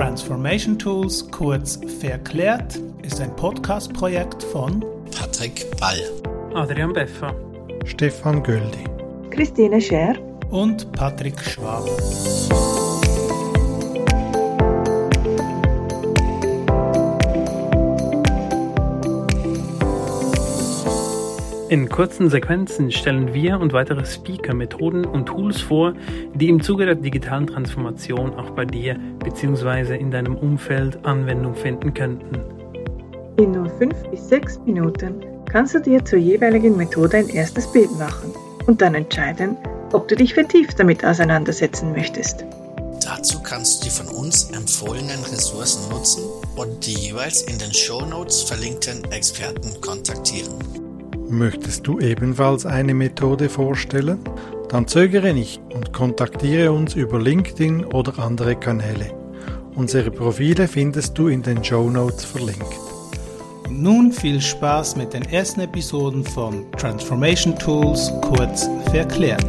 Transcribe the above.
Transformation Tools, kurz Verklärt, ist ein Podcast-Projekt von Patrick Ball, Adrian Beffer, Stefan Göldi, Christine Scher. und Patrick Schwab. In kurzen Sequenzen stellen wir und weitere Speaker Methoden und Tools vor, die im Zuge der digitalen Transformation auch bei dir bzw. in deinem Umfeld Anwendung finden könnten. In nur fünf bis sechs Minuten kannst du dir zur jeweiligen Methode ein erstes Bild machen und dann entscheiden, ob du dich vertieft damit auseinandersetzen möchtest. Dazu kannst du die von uns empfohlenen Ressourcen nutzen und die jeweils in den Show Notes verlinkten Experten kontaktieren. Möchtest du ebenfalls eine Methode vorstellen? Dann zögere nicht und kontaktiere uns über LinkedIn oder andere Kanäle. Unsere Profile findest du in den Show Notes verlinkt. Nun viel Spaß mit den ersten Episoden von Transformation Tools, kurz Verklärt.